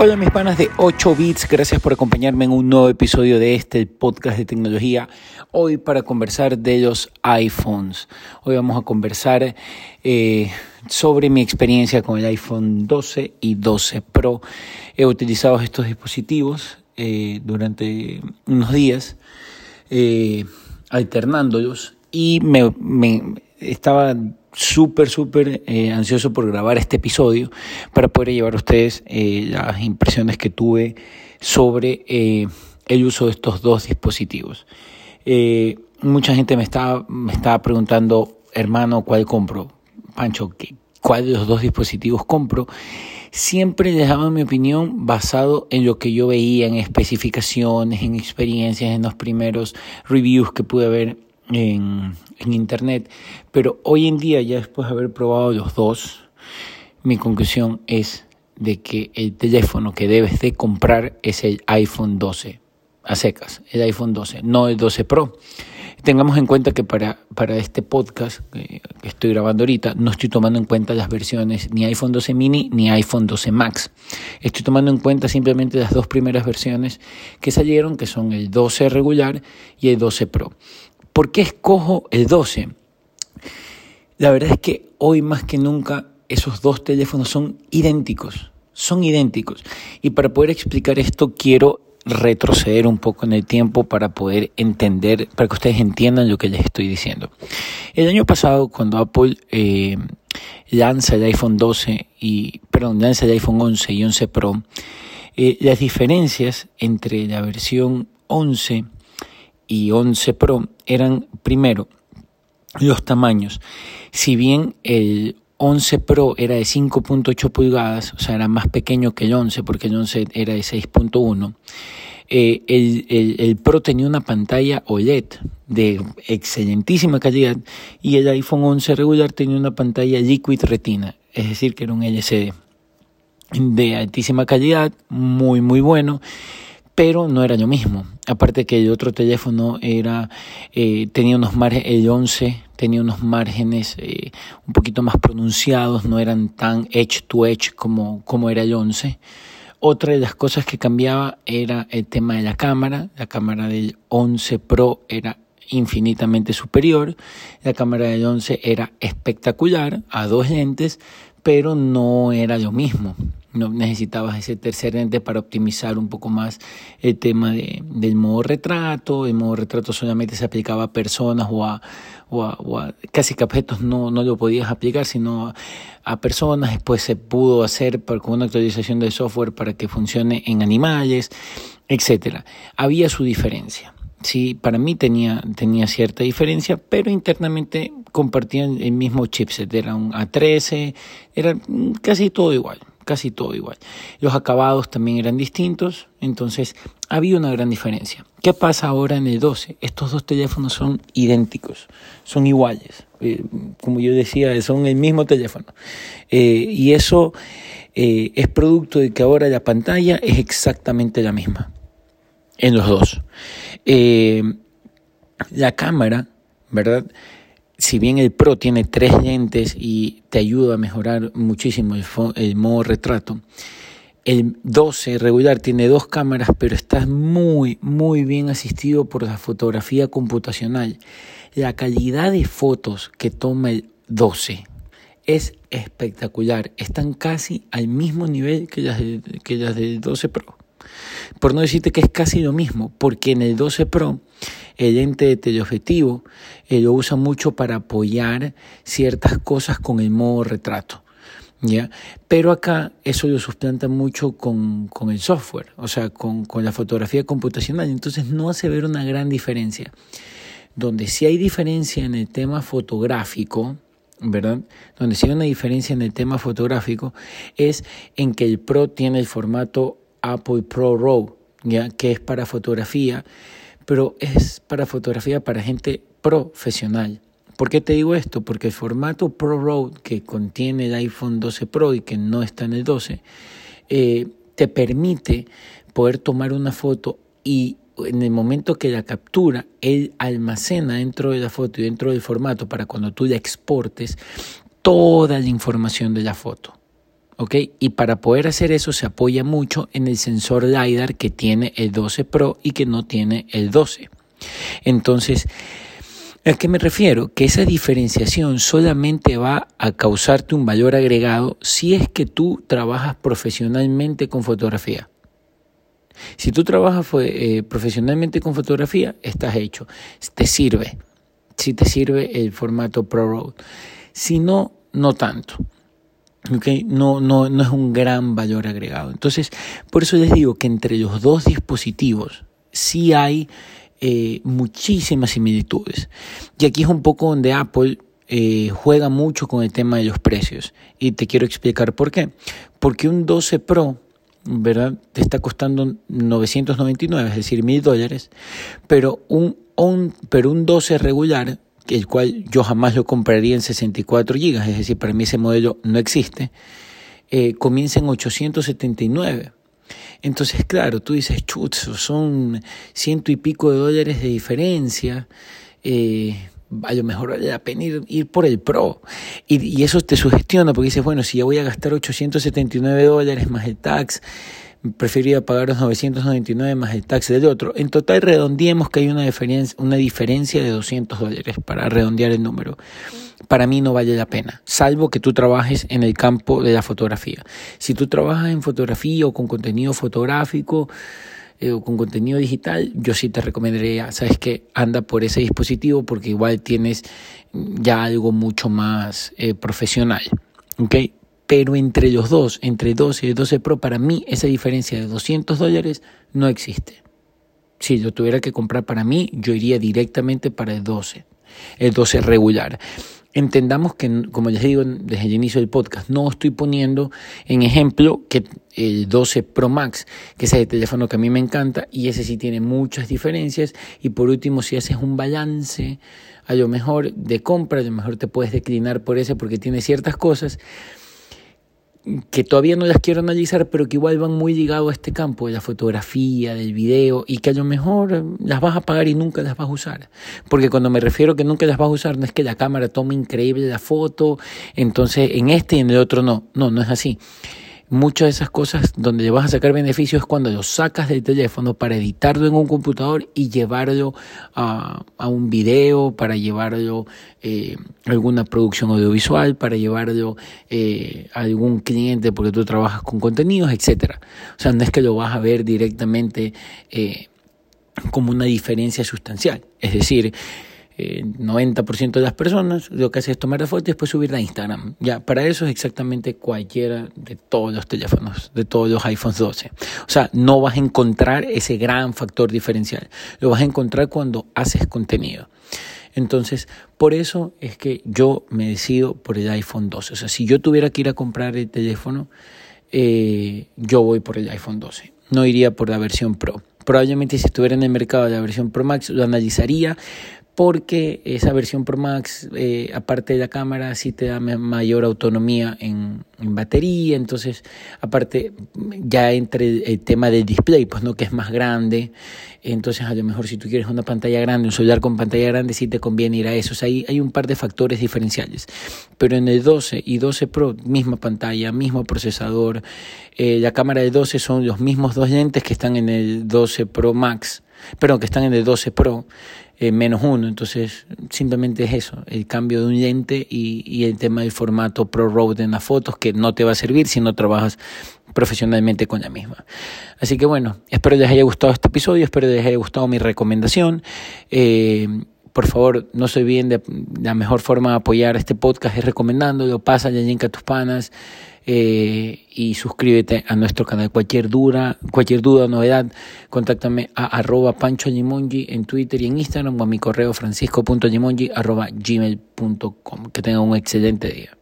Hola mis panas de 8 bits, gracias por acompañarme en un nuevo episodio de este podcast de tecnología. Hoy para conversar de los iPhones. Hoy vamos a conversar eh, sobre mi experiencia con el iPhone 12 y 12 Pro. He utilizado estos dispositivos eh, durante unos días, eh, alternándolos y me, me estaba súper, súper eh, ansioso por grabar este episodio para poder llevar a ustedes eh, las impresiones que tuve sobre eh, el uso de estos dos dispositivos. mucha gente me estaba, me estaba preguntando, hermano, ¿cuál compro? Pancho, ¿cuál de los dos dispositivos compro? Siempre les daba mi opinión basado en lo que yo veía, en especificaciones, en experiencias, en los primeros reviews que pude ver en, internet, pero hoy en día, ya después de haber probado los dos, mi conclusión es de que el teléfono que debes de comprar es el iPhone 12, a secas, el iPhone 12, no el 12 Pro. Tengamos en cuenta que para, para este podcast que, estoy grabando ahorita, no estoy tomando en cuenta las versiones ni iPhone 12 mini ni iPhone 12 Max. Estoy tomando en cuenta simplemente las dos primeras versiones que salieron, que son el 12 regular y el 12 Pro. ¿Por qué escojo el 12? La verdad es que hoy más que nunca esos dos teléfonos son idénticos, son idénticos. Y para poder explicar esto quiero retroceder un poco en el tiempo para poder entender, para que ustedes entiendan lo que les estoy diciendo. El año pasado, cuando Apple eh, lanza el iPhone 12 y, perdón, lanza el iPhone 11 y 11 Pro, eh, las diferencias entre la versión 11 y 11 Pro eran primero los tamaños. Si bien el 11 Pro era de 5.8 pulgadas, o sea, era más pequeño que el 11 porque el 11 era de 6.1, eh, el, el, Pro tenía una pantalla OLED de excelentísima calidad y el iPhone 11 regular tenía una pantalla Liquid Retina, es decir, que era un LCD de altísima calidad, muy muy bueno pero no era lo mismo. Aparte que el otro teléfono era eh, tenía unos márgenes, el 11 tenía unos márgenes eh, un poquito más pronunciados, no eran tan edge to edge como, como era el 11. Otra de las cosas que cambiaba era el tema de la cámara. La cámara del 11 Pro era infinitamente superior. La cámara del 11 era espectacular a dos lentes, pero no era lo mismo no necesitabas ese tercer lente para optimizar un poco más el tema de, del modo retrato. El modo retrato solamente se aplicaba a personas o a, o a, casi que objetos no, no lo podías aplicar, sino a, personas. Después se pudo hacer con una actualización del software para que funcione en animales, etcétera. Había su diferencia. Sí, para mí tenía, tenía cierta diferencia, pero internamente compartían el mismo chipset, era un A13, era casi todo igual casi todo igual. Los acabados también eran distintos, entonces había una gran diferencia. ¿Qué pasa ahora en el 12? Estos dos teléfonos son idénticos, son iguales. Eh, como yo decía, son el mismo teléfono. Eh, y eso eh, es producto de que ahora la pantalla es exactamente la misma en los dos. la cámara, ¿verdad? si bien el Pro tiene tres lentes y te ayuda a mejorar muchísimo el, modo retrato, el 12 regular tiene dos cámaras, pero está muy, muy bien asistido por la fotografía computacional. La calidad de fotos que toma el 12 es espectacular. Están casi al mismo nivel que las, que las del 12 Pro. Por no decirte que es casi lo mismo, porque en el 12 Pro el lente de teleobjetivo eh, lo usa mucho para apoyar ciertas cosas con el modo retrato. ¿Ya? Pero acá eso lo suplanta mucho con, con el software, o sea, con, con, la fotografía computacional. Entonces no hace ver una gran diferencia. Donde sí hay diferencia en el tema fotográfico, ¿verdad? Donde sí hay una diferencia en el tema fotográfico es en que el Pro tiene el formato Apple Pro RAW, que es para fotografía pero es para fotografía para gente profesional. ¿Por qué te digo esto? Porque el formato Pro RAW que contiene el iPhone 12 Pro y que no está en el 12, eh, te permite poder tomar una foto y en el momento que la captura, él almacena dentro de la foto y dentro del formato para cuando tú la exportes toda la información de la foto. ¿Ok? Y para poder hacer eso se apoya mucho en el sensor LiDAR que tiene el 12 Pro y que no tiene el 12. Entonces, ¿a qué me refiero? Que esa diferenciación solamente va a causarte un valor agregado si es que tú trabajas profesionalmente con fotografía. Si tú trabajas eh, profesionalmente con fotografía, estás hecho. Te sirve. Si te sirve el formato ProRoad. Si no, no tanto. Okay, no, no, no es un gran valor agregado. Entonces, por eso les digo que entre los dos dispositivos sí hay eh, muchísimas similitudes. Y aquí es un poco donde Apple eh, juega mucho con el tema de los precios. Y te quiero explicar por qué. Porque un 12 Pro, ¿verdad? Te está costando 999, es decir, mil dólares. Pero un, un, pero un 12 regular el cual yo jamás lo compraría en 64 GB, es decir, para mí ese modelo no existe, eh, comienza en 879. Entonces, claro, tú dices, chutz, son ciento y pico de dólares de diferencia. Eh, a lo mejor vale la pena ir, por el Pro. Y, eso te sugestiona porque dices, bueno, si ya voy a gastar 879 dólares más el tax, preferiría pagar los 999 más el tax del otro. En total redondeemos que hay una diferencia, una diferencia de 200 dólares para redondear el número. Para mí no vale la pena, salvo que tú trabajes en el campo de la fotografía. Si tú trabajas en fotografía o con contenido fotográfico, eh, o con contenido digital, yo sí te recomendaría, sabes que anda por ese dispositivo porque igual tienes ya algo mucho más eh, profesional. ¿okay? Pero entre los dos, entre 12 y 12 Pro, para mí esa diferencia de 200 dólares no existe. Si lo tuviera que comprar para mí, yo iría directamente para el 12, el 12 regular. Entendamos que, como les digo desde el inicio del podcast, no estoy poniendo en ejemplo que el 12 Pro Max, que es el teléfono que a mí me encanta, y ese sí tiene muchas diferencias. Y por último, si haces un balance, a lo mejor de compra, a lo mejor te puedes declinar por ese porque tiene ciertas cosas que todavía no las quiero analizar, pero que igual van muy ligados a este campo de la fotografía, del video, y que a lo mejor las vas a pagar y nunca las vas a usar. Porque cuando me refiero que nunca las vas a usar, no es que la cámara tome increíble la foto, entonces en este y en el otro no, no, no es así muchas de esas cosas donde vas a sacar beneficios es cuando lo sacas del teléfono para editarlo en un computador y llevarlo a, un video, para llevarlo eh, a alguna producción audiovisual, para llevarlo eh, a algún cliente porque tú trabajas con contenidos, etcétera. O sea, no es que lo vas a ver directamente eh, como una diferencia sustancial. Es decir, eh, 90% de las personas lo que hace es tomar la foto y después subirla a Instagram. Ya, para eso es exactamente cualquiera de todos los teléfonos, de todos los iPhones 12. O sea, no vas a encontrar ese gran factor diferencial. Lo vas a encontrar cuando haces contenido. Entonces, por eso es que yo me decido por el iPhone 12. O sea, si yo tuviera que ir a comprar el teléfono, eh, yo voy por el iPhone 12. No iría por la versión Pro. Probablemente si estuviera en el mercado de la versión Pro Max lo analizaría, porque esa versión Pro Max, eh, aparte de la cámara, sí te da mayor autonomía en, batería, entonces, aparte, ya entre el, tema del display, pues no, que es más grande, entonces a lo mejor si tú quieres una pantalla grande, un celular con pantalla grande, sí te conviene ir a eso, o sea, hay, hay un par de factores diferenciales, pero en el 12 y 12 Pro, misma pantalla, mismo procesador, eh, la cámara del 12 son los mismos dos lentes que están en el 12 Pro Max, pero que están en el 12 Pro, eh, menos uno. Entonces, simplemente es eso, el cambio de un lente y, y el tema del formato Pro Road en las fotos que no te va a servir si no trabajas profesionalmente con la misma. Así que bueno, espero les haya gustado este episodio, espero les haya gustado mi recomendación. Eh, por favor, no se olviden de la mejor forma de apoyar este podcast es recomendándolo, el link a tus panas eh, y suscríbete a nuestro canal. Cualquier duda, cualquier duda o novedad, contáctame a arroba pancho en Twitter y en Instagram o a mi correo francisco.limongi arroba gmail.com. Que tengan un excelente día.